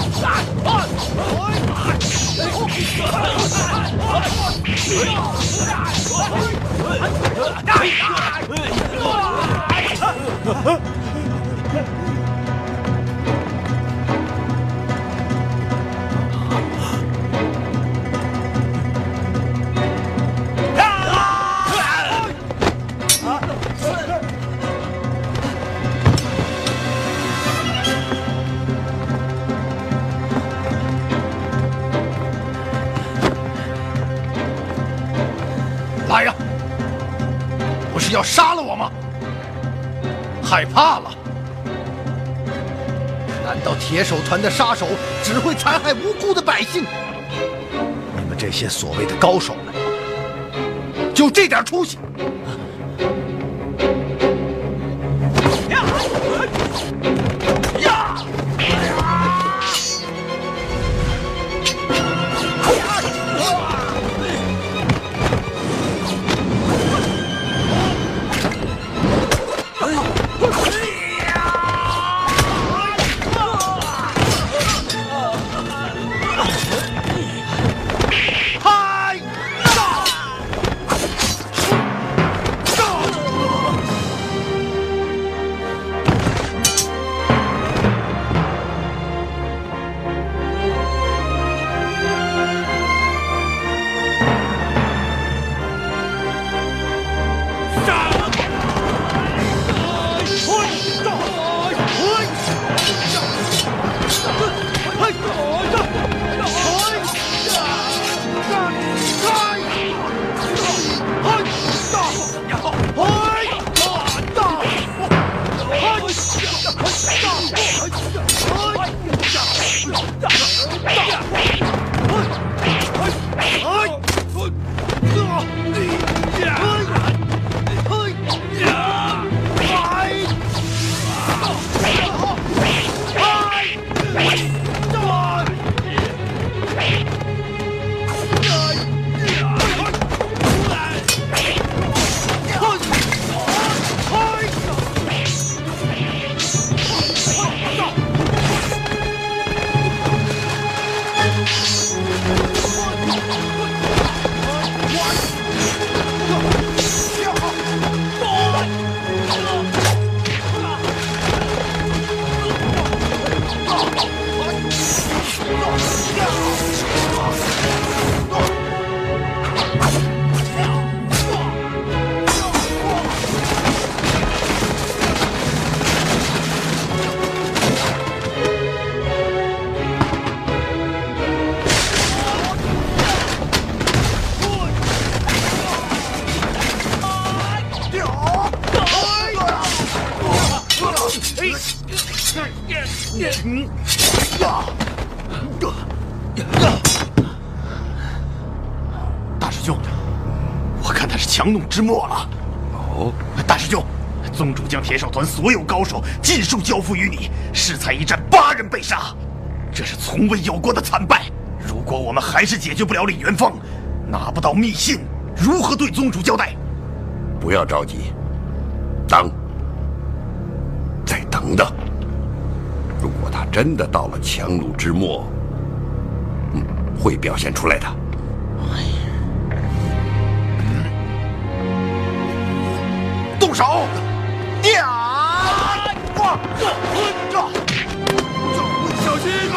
来害怕了？难道铁手团的杀手只会残害无辜的百姓？你们这些所谓的高手们，就这点出息？是强弩之末了。哦，大师兄，宗主将铁手团所有高手尽数交付于你，适才一战八人被杀，这是从未有过的惨败。如果我们还是解决不了李元芳，拿不到密信，如何对宗主交代？不要着急，等，再等等。如果他真的到了强弩之末，嗯，会表现出来的。手！呀！哇！这小心！啊！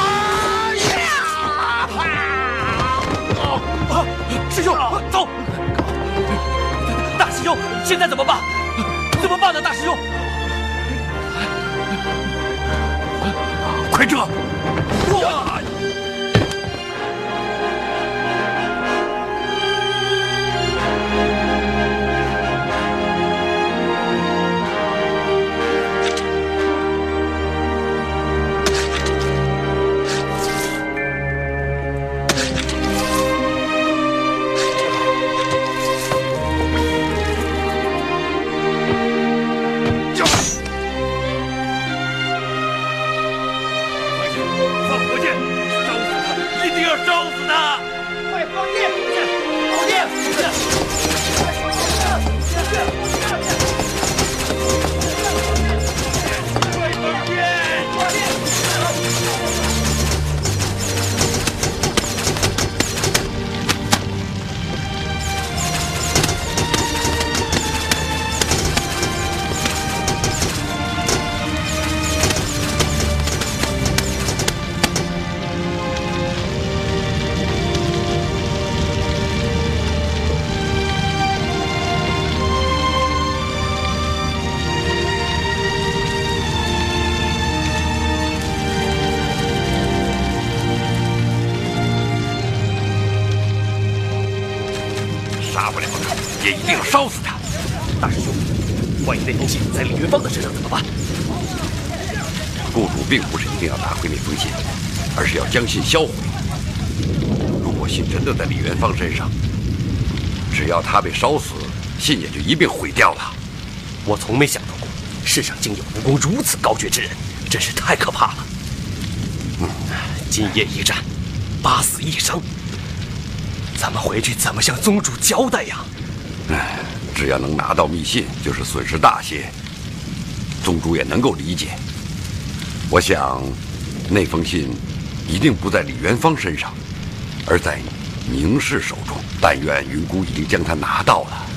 师兄，走！大师兄，现在怎么办？怎么办呢？大师兄，快撤！哇！不是一定要拿回那封信，而是要将信销毁。如果信真的在李元芳身上，只要他被烧死，信也就一并毁掉了。我从没想到过，世上竟有武功如此高绝之人，真是太可怕了。嗯，今夜一战，八死一伤，咱们回去怎么向宗主交代呀？唉，只要能拿到密信，就是损失大些。宗主也能够理解。我想，那封信一定不在李元芳身上，而在宁氏手中。但愿云姑已经将它拿到了。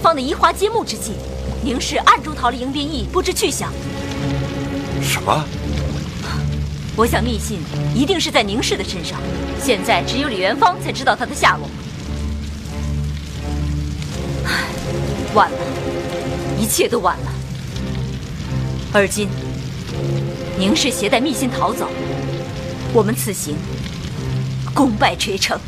们中了李元芳的移花接木之计，宁氏暗中逃了迎宾驿，不知去向。什么？我想密信一定是在宁氏的身上，现在只有李元芳才知道他的下落。唉，晚了，一切都晚了。而今，宁氏携带密信逃走，我们此行功败垂成。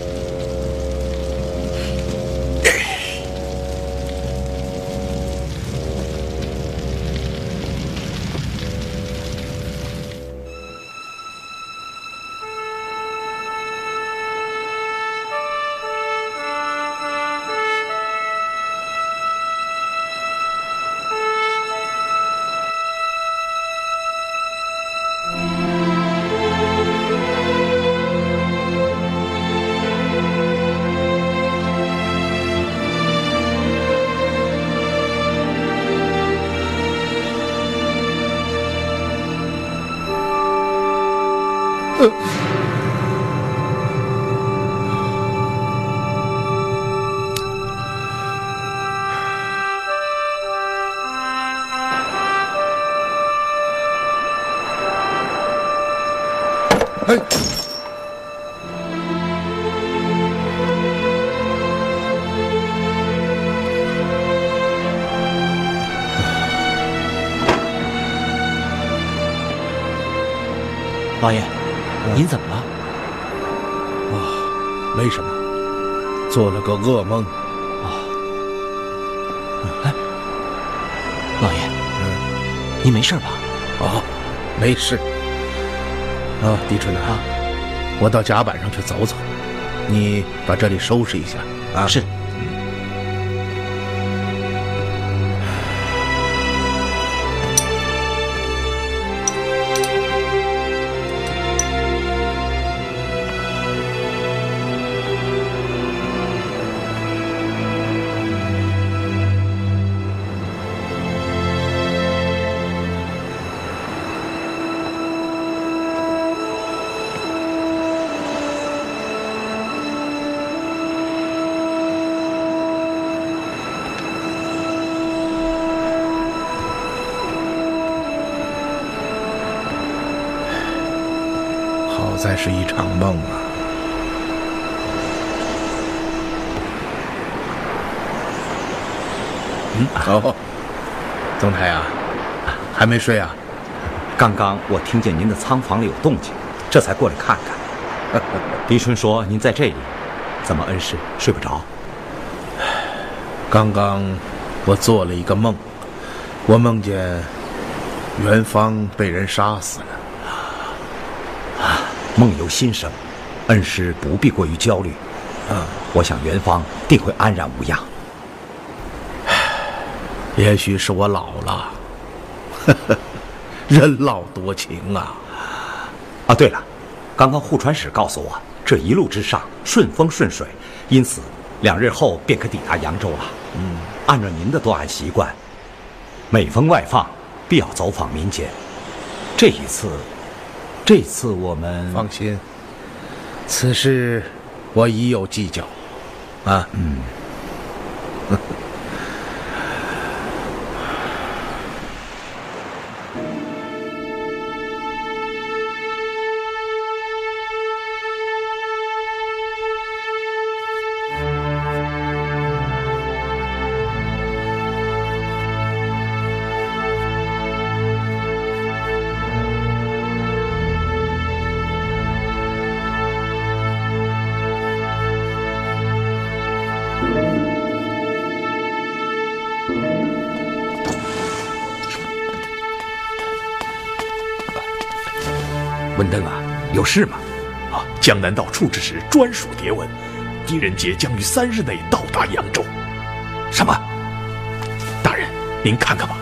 老爷，您怎么了？没什么，做了个噩梦。老爷，您没事吧？啊，没事。啊，狄春啊，我到甲板上去走走，你把这里收拾一下啊。是。没睡啊？刚刚我听见您的仓房里有动静，这才过来看看。狄春说您在这里，怎么恩师睡不着？刚刚我做了一个梦，我梦见元芳被人杀死了。啊梦由心生，恩师不必过于焦虑。嗯，我想元芳定会安然无恙。也许是我老了，人老多情啊。啊，对了，刚刚护船使告诉我，这一路之上顺风顺水，因此两日后便可抵达扬州了。嗯，按照您的作案习惯，每逢外放，必要走访民间。这一次，这次我们放心，此事我已有计较。啊，嗯。有事吗？啊，江南道处置使专属牒文，狄仁杰将于三日内到达扬州。什么？大人，您看看吧。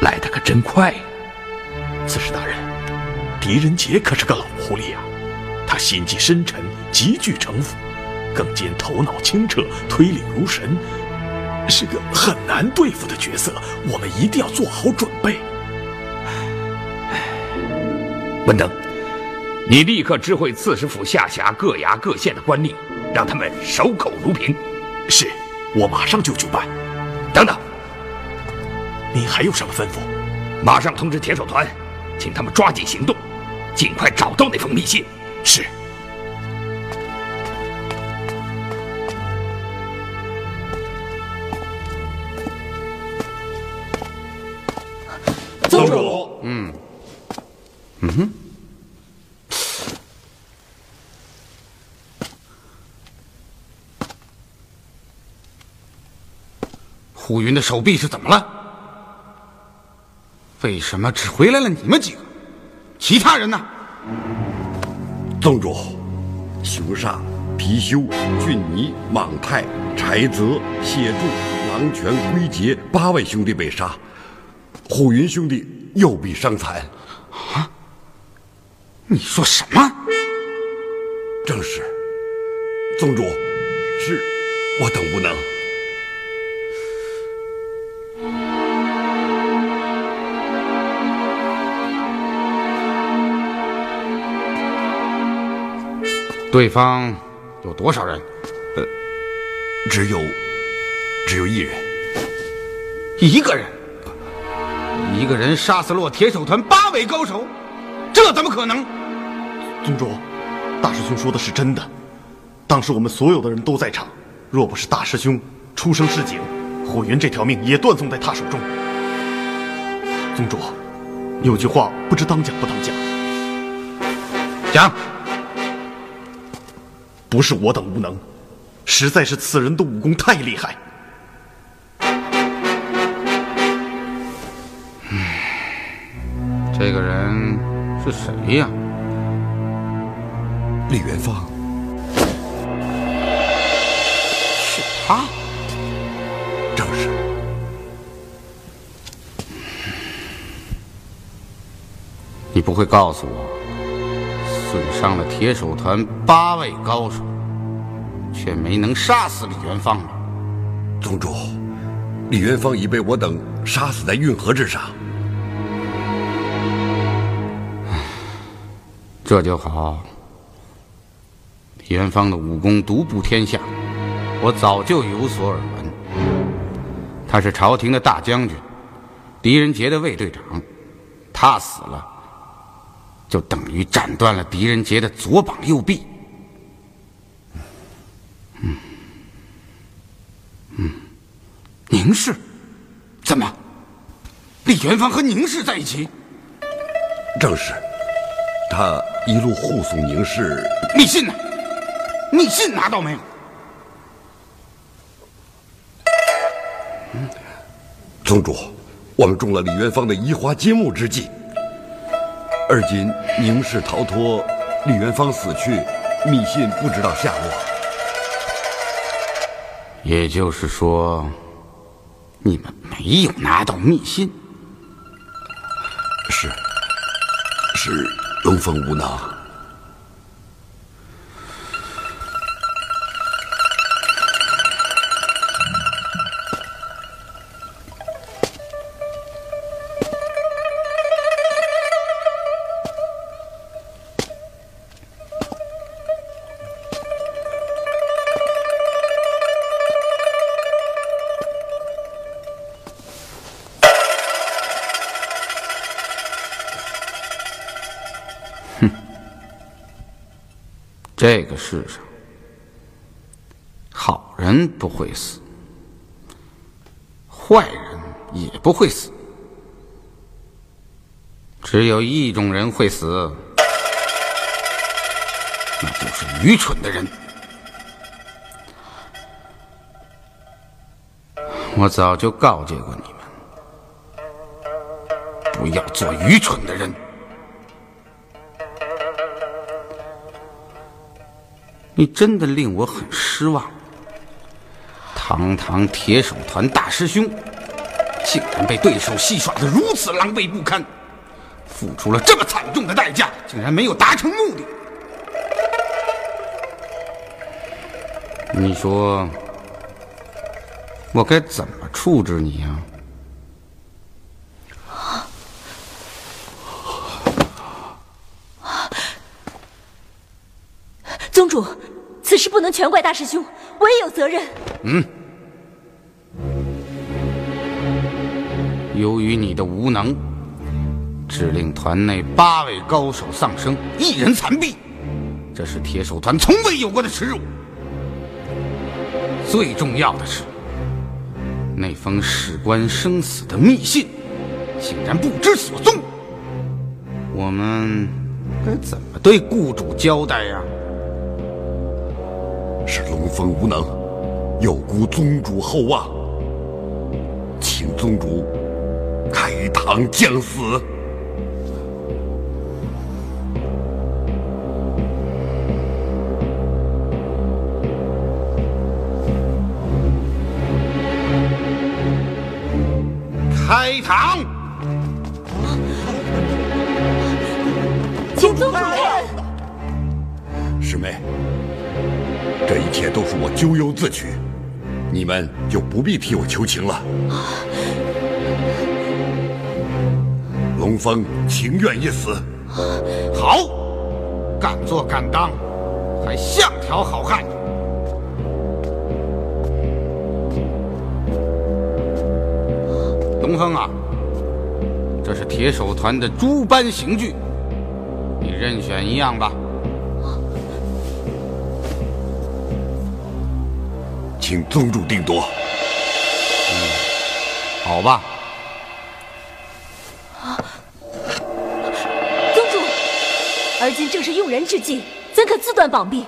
来的可真快。刺史大人，狄仁杰可是个老狐狸啊，他心计深沉，极具城府，更兼头脑清澈，推理如神，是个很难对付的角色。我们一定要做好准备。文登，你立刻知会刺史府下辖各衙各县的官吏，让他们守口如瓶。是，我马上就去办。等等，您还有什么吩咐？马上通知铁手团，请他们抓紧行动，尽快找到那封密信。是。虎云的手臂是怎么了？为什么只回来了你们几个？其他人呢？宗主，熊尚、貔貅、俊尼、莽泰、柴泽、谢柱、狼泉、归杰八位兄弟被杀，虎云兄弟右臂伤残。啊？你说什么？正是。宗主，是我等无能。对方有多少人？呃，只有，只有一人。一个人，一个人杀死了我铁手团八位高手，这怎么可能？宗主，大师兄说的是真的。当时我们所有的人都在场，若不是大师兄出声示警，火云这条命也断送在他手中。宗主，有句话不知当讲不当讲。讲，不是我等无能，实在是此人的武功太厉害。这个人是谁呀？李元芳。是他。正是。你不会告诉我，损伤了铁手团八位高手，却没能杀死李元芳吧？宗主，李元芳已被我等杀死在运河之上。这就好。李元芳的武功独步天下，我早就有所耳闻。他是朝廷的大将军，狄仁杰的卫队长，他死了，就等于斩断了狄仁杰的左膀右臂。嗯，嗯，宁氏，怎么？李元芳和宁氏在一起？正是。他一路护送宁氏。密信呢？密信拿到没有？宗主，我们中了李元芳的移花接木之计。而今宁氏逃脱，李元芳死去，密信不知道下落。也就是说，你们没有拿到密信？是，是。龙凤无能。这个世上，好人不会死，坏人也不会死，只有一种人会死，那就是愚蠢的人。我早就告诫过你们，不要做愚蠢的人。你真的令我很失望。堂堂铁手团大师兄，竟然被对手戏耍的如此狼狈不堪，付出了这么惨重的代价，竟然没有达成目的。你说，我该怎么处置你呀主。此事不能全怪大师兄，我也有责任。嗯，由于你的无能，致令团内八位高手丧生，一人残毙，这是铁手团从未有过的耻辱。最重要的是，那封事关生死的密信，竟然不知所踪。我们该怎么对雇主交代呀？是龙峰无能，有辜宗主厚望，请宗主开堂降死。开堂，请宗主一切都是我咎由自取，你们就不必替我求情了。龙峰情愿一死，好，敢做敢当，还像条好汉。龙峰啊，这是铁手团的诸般刑具，你任选一样吧。请宗主定夺。好吧，啊宗主，而今正是用人之际，怎可自断膀臂？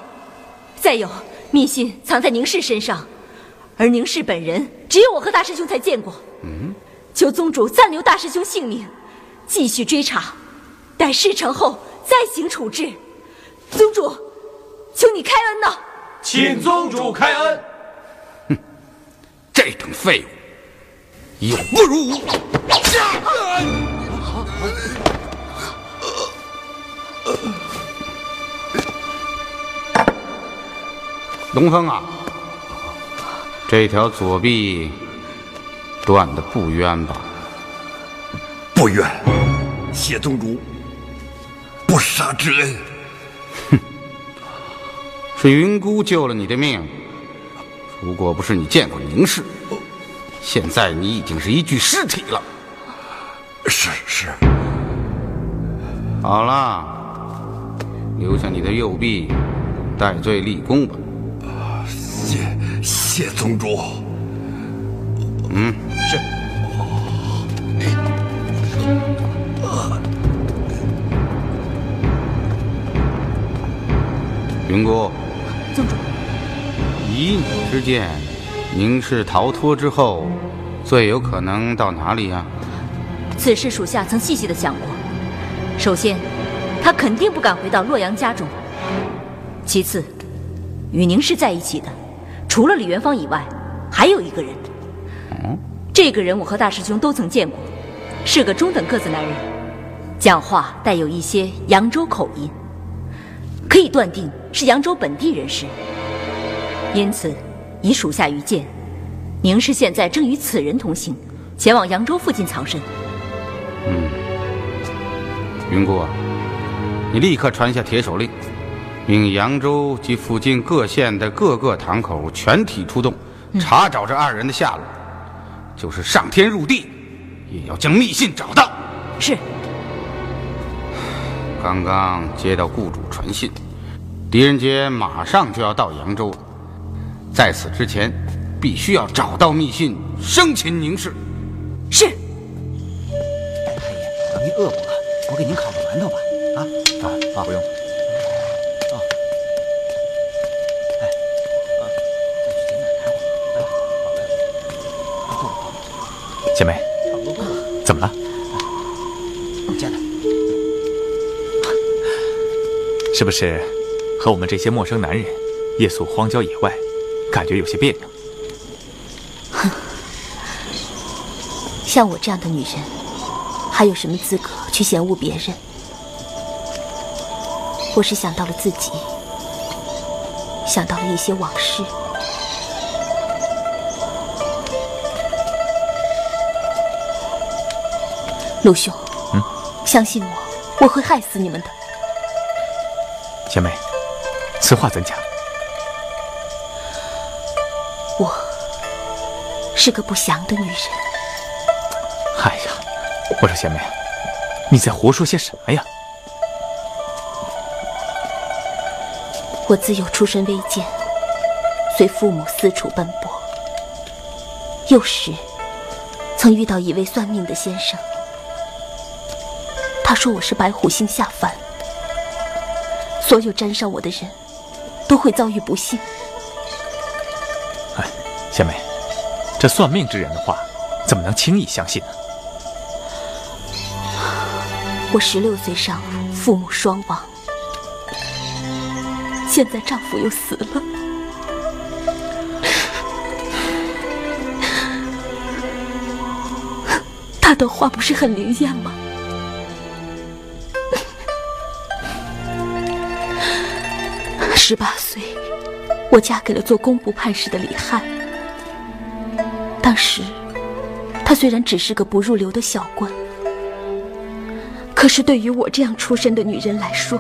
再有，密信藏在宁氏身上，而宁氏本人只有我和大师兄才见过。嗯，求宗主暂留大师兄性命，继续追查，待事成后再行处置。宗主，求你开恩呐！请宗主开恩。这等废物，有不如无。东风啊，这条左臂断的不冤吧？不冤，谢宗主不杀之恩。哼，是云姑救了你的命。如果不是你见过宁氏，现在你已经是一具尸体了。是是。好了，留下你的右臂，戴罪立功吧。谢谢宗主。嗯，是。云姑。宗主。以你之见，宁氏逃脱之后，最有可能到哪里呀？此事属下曾细细的想过。首先，他肯定不敢回到洛阳家中。其次，与宁氏在一起的，除了李元芳以外，还有一个人。嗯，这个人我和大师兄都曾见过，是个中等个子男人，讲话带有一些扬州口音，可以断定是扬州本地人士。因此，以属下愚见，宁氏现在正与此人同行，前往扬州附近藏身。嗯，云姑，你立刻传下铁手令，命扬州及附近各县的各个堂口全体出动，查找这二人的下落。就是上天入地，也要将密信找到。是。刚刚接到雇主传信，狄仁杰马上就要到扬州。在此之前，必须要找到密信，生擒宁氏。是。太爷，您饿不饿？我给您烤个馒头吧。啊啊啊！不用。啊。哎。啊。姐妹，怎么了？进来。是不是和我们这些陌生男人夜宿荒郊野外？感觉有些别扭。哼，像我这样的女人，还有什么资格去嫌恶别人？我是想到了自己，想到了一些往事。陆兄，嗯，相信我，我会害死你们的。小妹，此话怎讲？是个不祥的女人。哎呀，我说贤妹，你在胡说些什么呀？我自幼出身微贱，随父母四处奔波。幼时曾遇到一位算命的先生，他说我是白虎星下凡，所有沾上我的人都会遭遇不幸。哎贤妹，这算命之人的话，怎么能轻易相信呢？我十六岁上，父母双亡，现在丈夫又死了，他的话不是很灵验吗？十八岁，我嫁给了做工部判事的李汉。当时，他虽然只是个不入流的小官，可是对于我这样出身的女人来说，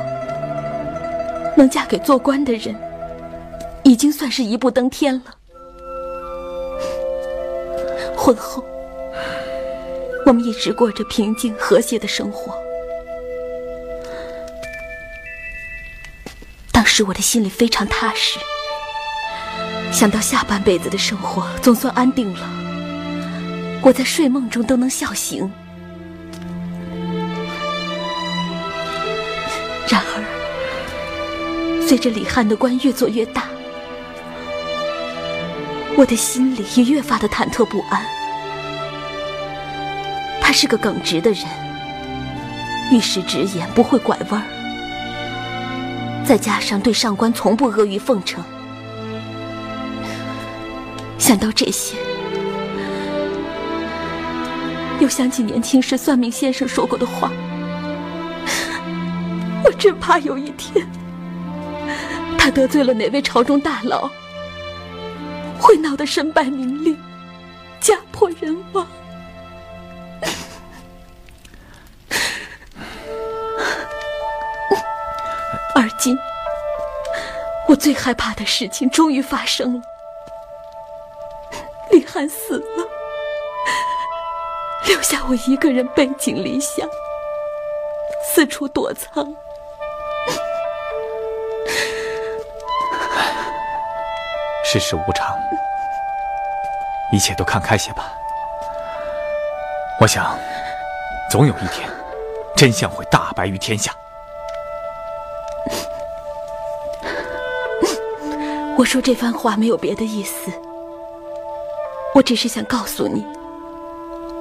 能嫁给做官的人，已经算是一步登天了。婚后，我们一直过着平静和谐的生活。当时我的心里非常踏实，想到下半辈子的生活总算安定了，我在睡梦中都能笑醒。然而，随着李翰的官越做越大，我的心里也越发的忐忑不安。他是个耿直的人，遇事直言，不会拐弯儿。再加上对上官从不阿谀奉承，想到这些，又想起年轻时算命先生说过的话，我真怕有一天他得罪了哪位朝中大佬，会闹得身败名裂，家破人亡。而今，我最害怕的事情终于发生了。李翰死了，留下我一个人背井离乡，四处躲藏。世事无常，一切都看开些吧。我想，总有一天，真相会大白于天下。我说这番话没有别的意思，我只是想告诉你，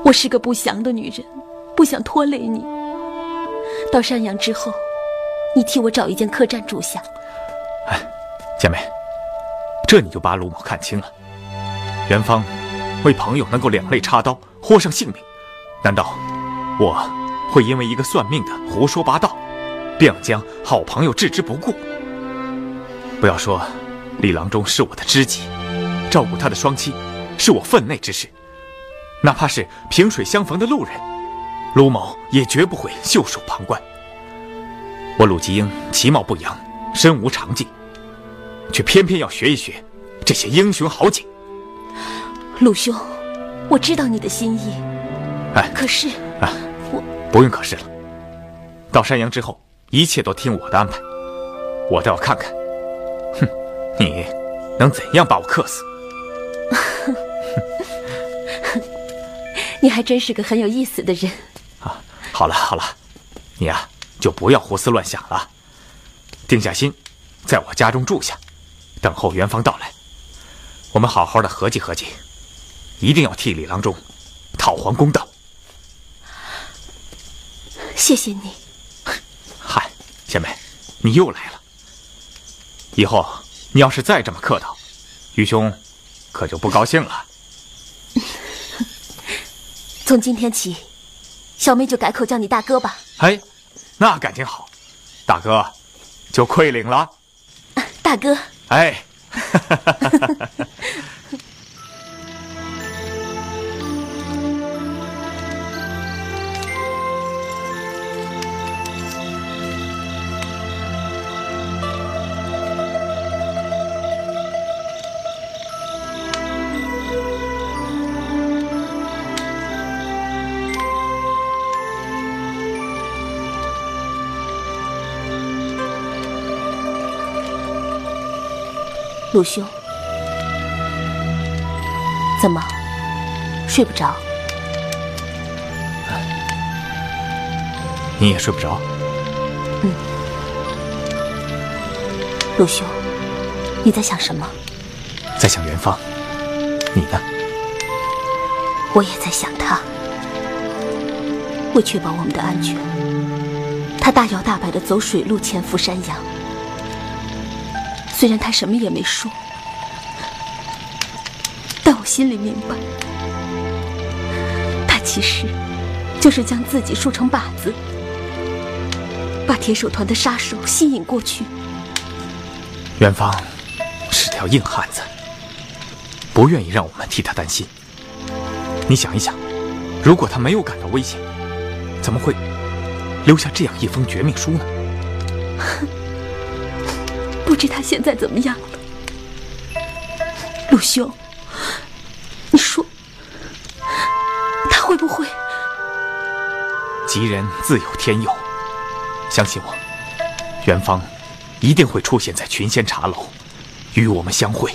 我是个不祥的女人，不想拖累你。到山阳之后，你替我找一间客栈住下。哎，姐妹，这你就把鲁某看清了。元芳为朋友能够两肋插刀，豁上性命，难道我会因为一个算命的胡说八道，便将好朋友置之不顾？不要说。李郎中是我的知己，照顾他的双妻是我分内之事。哪怕是萍水相逢的路人，卢某也绝不会袖手旁观。我鲁吉英其貌不扬，身无长技，却偏偏要学一学这些英雄豪杰。鲁兄，我知道你的心意。哎，可是，啊，我不用可是了。到山阳之后，一切都听我的安排。我倒要看看。哼你能怎样把我克死？你还真是个很有意思的人。啊，好了好了，你呀就不要胡思乱想了，定下心，在我家中住下，等候元芳到来，我们好好的合计合计，一定要替李郎中讨还公道。谢谢你。嗨，贤妹，你又来了，以后。你要是再这么客套，愚兄可就不高兴了。从今天起，小妹就改口叫你大哥吧。哎，那感情好，大哥就愧领了。大哥。哎。鲁兄，怎么睡不着？你也睡不着？嗯。鲁兄，你在想什么？在想元芳。你呢？我也在想他。为确保我们的安全，他大摇大摆的走水路潜伏山阳。虽然他什么也没说，但我心里明白，他其实就是将自己树成靶子，把铁手团的杀手吸引过去。元芳是条硬汉子，不愿意让我们替他担心。你想一想，如果他没有感到危险，怎么会留下这样一封绝命书呢？不知他现在怎么样了，陆兄，你说他会不会吉人自有天佑，相信我，元芳一定会出现在群仙茶楼，与我们相会。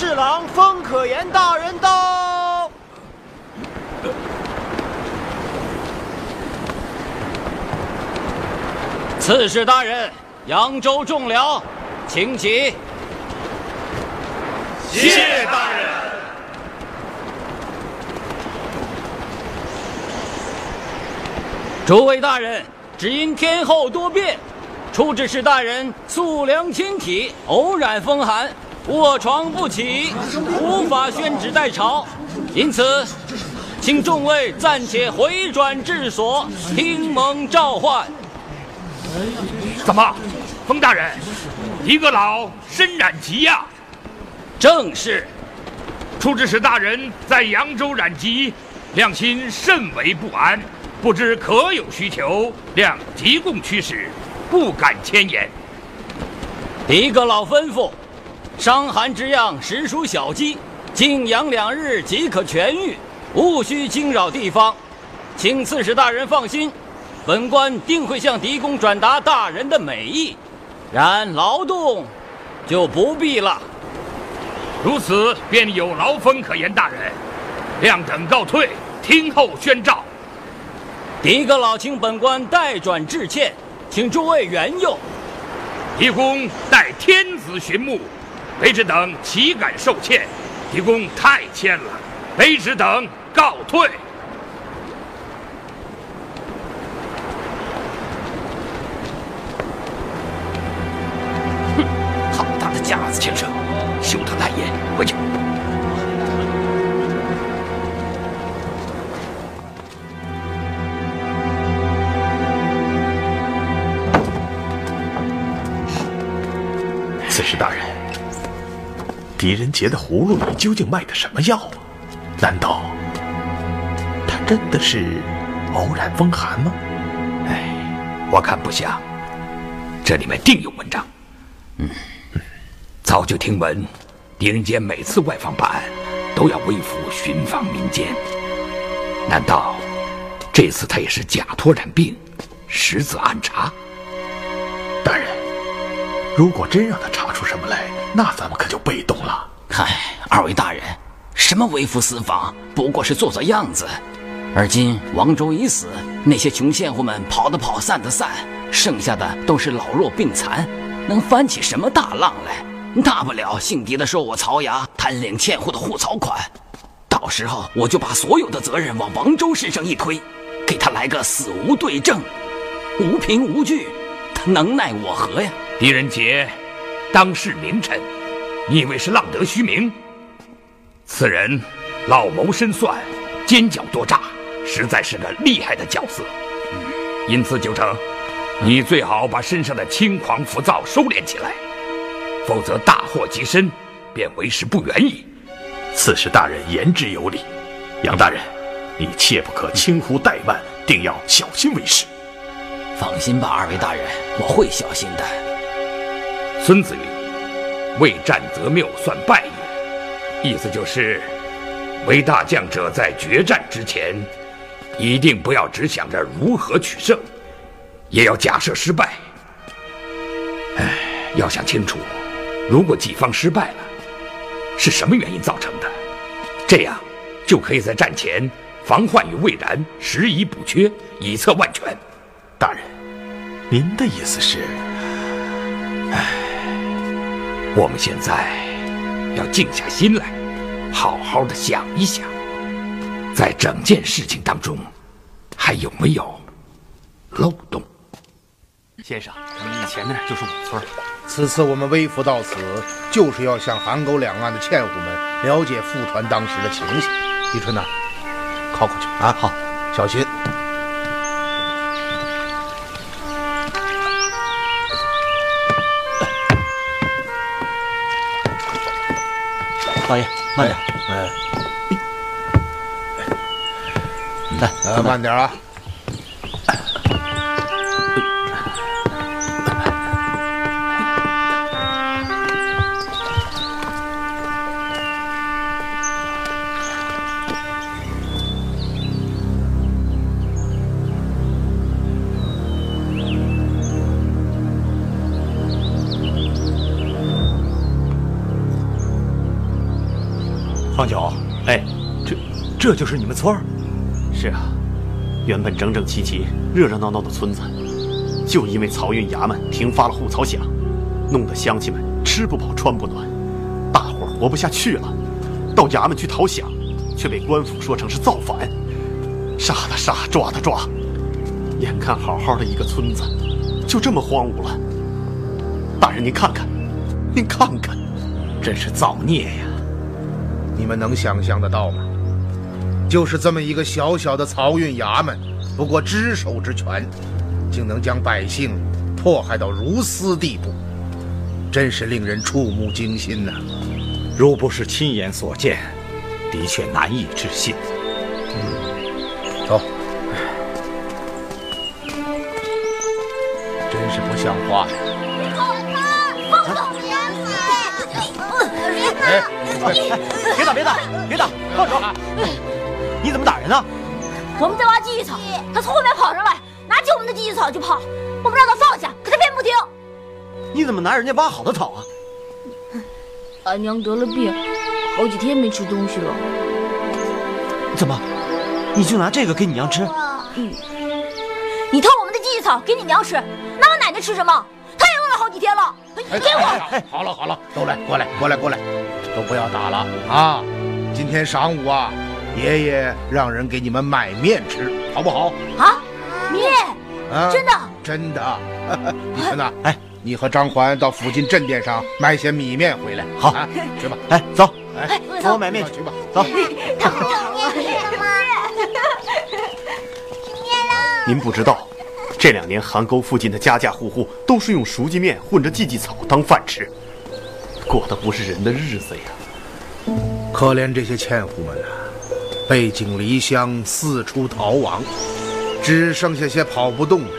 侍郎风可言大人到。刺史大人，扬州众僚，请起。谢大人。诸位大人，只因天候多变，处置使大人素凉亲体，偶染风寒，卧床不起，无法宣旨代朝，因此，请众位暂且回转治所，听蒙召唤。怎么，封大人，一个老身染疾呀、正是。出知使大人在扬州染疾，亮心甚为不安，不知可有需求，亮急供驱使，不敢迁延。一个老吩咐，伤寒之样实属小疾，静养两日即可痊愈，无需惊扰地方，请刺史大人放心，本官定会向狄公转达大人的美意。然劳动就不必了。如此便有劳风可言，大人。亮等告退，听候宣召。狄阁老请本官代转致歉，请诸位原用。狄公待天子寻墓，卑职等岂敢受歉？狄公太谦了，卑职等告退。哼好大的架子，先生，休得赖言，回去。狄仁杰的葫芦里究竟卖的什么药啊？难道他真的是偶然风寒吗？哎，我看不像，这里面定有文章。嗯，早就听闻，狄仁杰每次外访办案，都要微服寻访民间。难道这次他也是假托染病，实则暗查？大人，如果真让他查出什么来，那咱们可就被动了。嗨，二位大人，什么微服私访，不过是做做样子。而今王周已死，那些穷县户们跑的跑，散的散，剩下的都是老弱病残，能翻起什么大浪来？大不了姓狄的收我曹衙，贪领欠户的护曹款。到时候我就把所有的责任往王周身上一推，给他来个死无对证，无凭无据，他能奈我何呀？狄仁杰当世名臣，你以为是浪得虚名？此人老谋深算，奸狡多诈，实在是个厉害的角色。因此，九成，你最好把身上的轻狂浮躁收敛起来，否则大祸及身，便为时不远矣。刺史大人言之有理，杨大人，你切不可轻忽怠慢，定要小心为是。放心吧，二位大人，我会小心的。孙子云：“未战则谬，算败也。”意思就是，为大将者在决战之前，一定不要只想着如何取胜，也要假设失败。哎，要想清楚，如果己方失败了，是什么原因造成的，这样就可以在战前防患于未然，拾遗补缺，以策万全。大人，您的意思是？哎我们现在要静下心来，好好的想一想，在整件事情当中，还有没有漏洞？先生，以前那就是我们村儿。此次我们微服到此，就是要向韩沟两岸的纤户们了解副团当时的情形。李春呐，靠过去啊！好，小心。老爷，慢点。哎，来，呃，慢点啊！这就是你们村儿？是啊，原本整整齐齐、热热闹闹的村子，就因为漕运衙门停发了户漕饷，弄得乡亲们吃不饱穿不暖，大伙儿活不下去了，到衙门去讨饷，却被官府说成是造反，杀的杀，抓的抓，眼看好好的一个村子，就这么荒芜了。大人您看看，您看看，真是造孽呀！你们能想象得到吗？就是这么一个小小的漕运衙门，不过只手之权，竟能将百姓迫害到如斯地步，真是令人触目惊心呐、如不是亲眼所见，的确难以置信。嗯，走，真是不像话呀！哎，别打，别打，别打，放手！你怎么打人呢？我们在挖荠草，他从后面跑上来，拿起我们的荠草就跑，我们让他放下，可他偏不听。你怎么拿人家挖好的草啊？俺娘得了病，好几天没吃东西了。怎么，你就拿这个给你娘吃？嗯，你偷我们的荠草给你娘吃，那我奶奶吃什么？她也饿了好几天了。哎给我！哎，好了好了，都来，过来，过来，过来，都不要打了啊！今天晌午啊，爷爷让人给你们买面吃，好不好？啊，面？啊，真的？真的。李春呐，哎，你和张环到附近镇店上买些米面回来。好，啊，去吧。哎，走，哎，扶我买面去吧。走。您不知道，这两年韩沟附近的家家户户都是用熟鸡面混着荠荠草当饭吃，过的不是人的日子呀。可怜这些纤户们啊，背井离乡，四处逃亡，只剩下些跑不动的，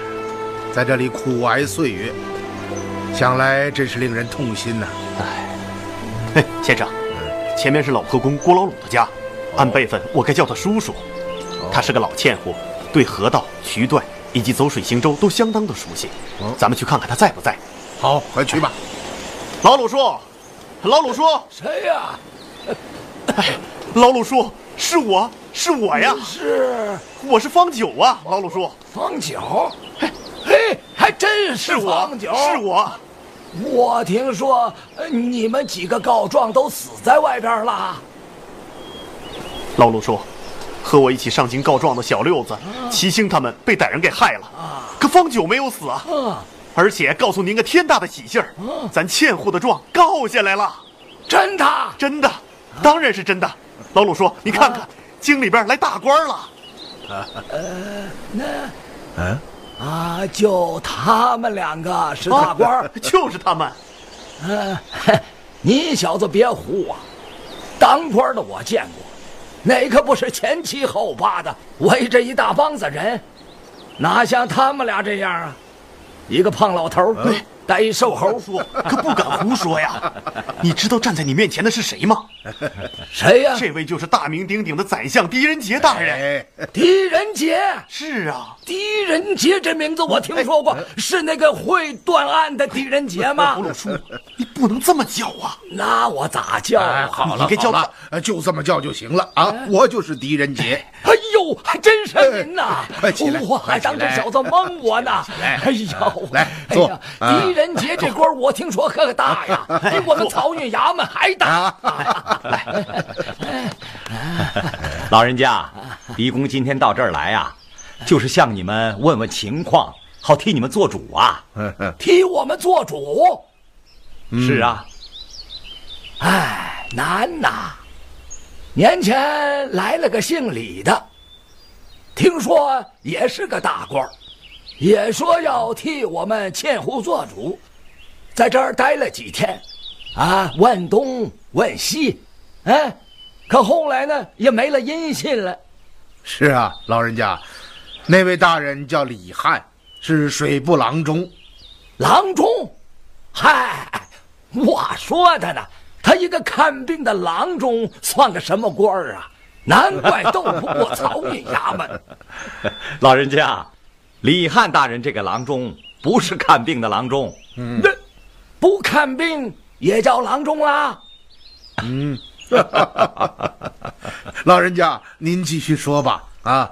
在这里苦挨岁月，想来真是令人痛心呐、哎，嘿，先生，前面是老河工郭老鲁的家，按辈分我该叫他叔叔。他是个老纤户，对河道、渠段以及走水行舟都相当的熟悉。咱们去看看他在不在。好，快去吧。老鲁叔，老鲁叔，谁呀、哎，老鲁叔，是我，是我呀！是，我是方九啊，老鲁叔。方九，嘿，嘿，还真是方九，是我。我听说呃你们几个告状都死在外边了。老鲁叔，和我一起上京告状的小六子、齐星他们被歹人给害了，可方九没有死啊。而且告诉您个天大的喜信儿，咱欠户的状告下来了。真的？真的，当然是真的。老鲁叔，你看看，京里边来大官了。呃，那嗯，啊，就他们两个是大官儿、就是他们。嗯、你小子别唬我！当官的我见过，哪可不是前七后八的，围着一大帮子人，哪像他们俩这样啊？一个胖老头，带一瘦猴说，可不敢胡说呀！你知道站在你面前的是谁吗？谁呀？这位就是大名鼎鼎的宰相狄仁杰大人。狄仁杰是啊，狄仁杰这名字我听说过，是那个会断案的狄仁杰吗？葫芦叔，你不能这么叫啊！那我咋叫？哎，好了你给叫好了，就这么叫就行了啊！我就是狄仁杰。哎呦，还真是您呐！快起来我还当这小子蒙我呢。哎呦，来哎坐狄仁杰这官我听说可大呀，比我们漕运衙门还大。来 老人家，狄公今天到这儿来啊，就是向你们问问情况，好替你们做主啊。替我们做主。是啊，哎，难呐！年前来了个姓李的，听说也是个大官儿，也说要替我们千户做主，在这儿待了几天，啊，问东问西，哎，可后来呢也没了音信了。是啊，老人家，那位大人叫李汉，是水部郎中。郎中，嗨，我说他呢，他一个看病的郎中，算个什么官儿啊？难怪斗不过曹运衙门。老人家，李汉大人这个郎中不是看病的郎中，嗯，那不看病也叫郎中啦？嗯，老人家，您继续说吧。啊，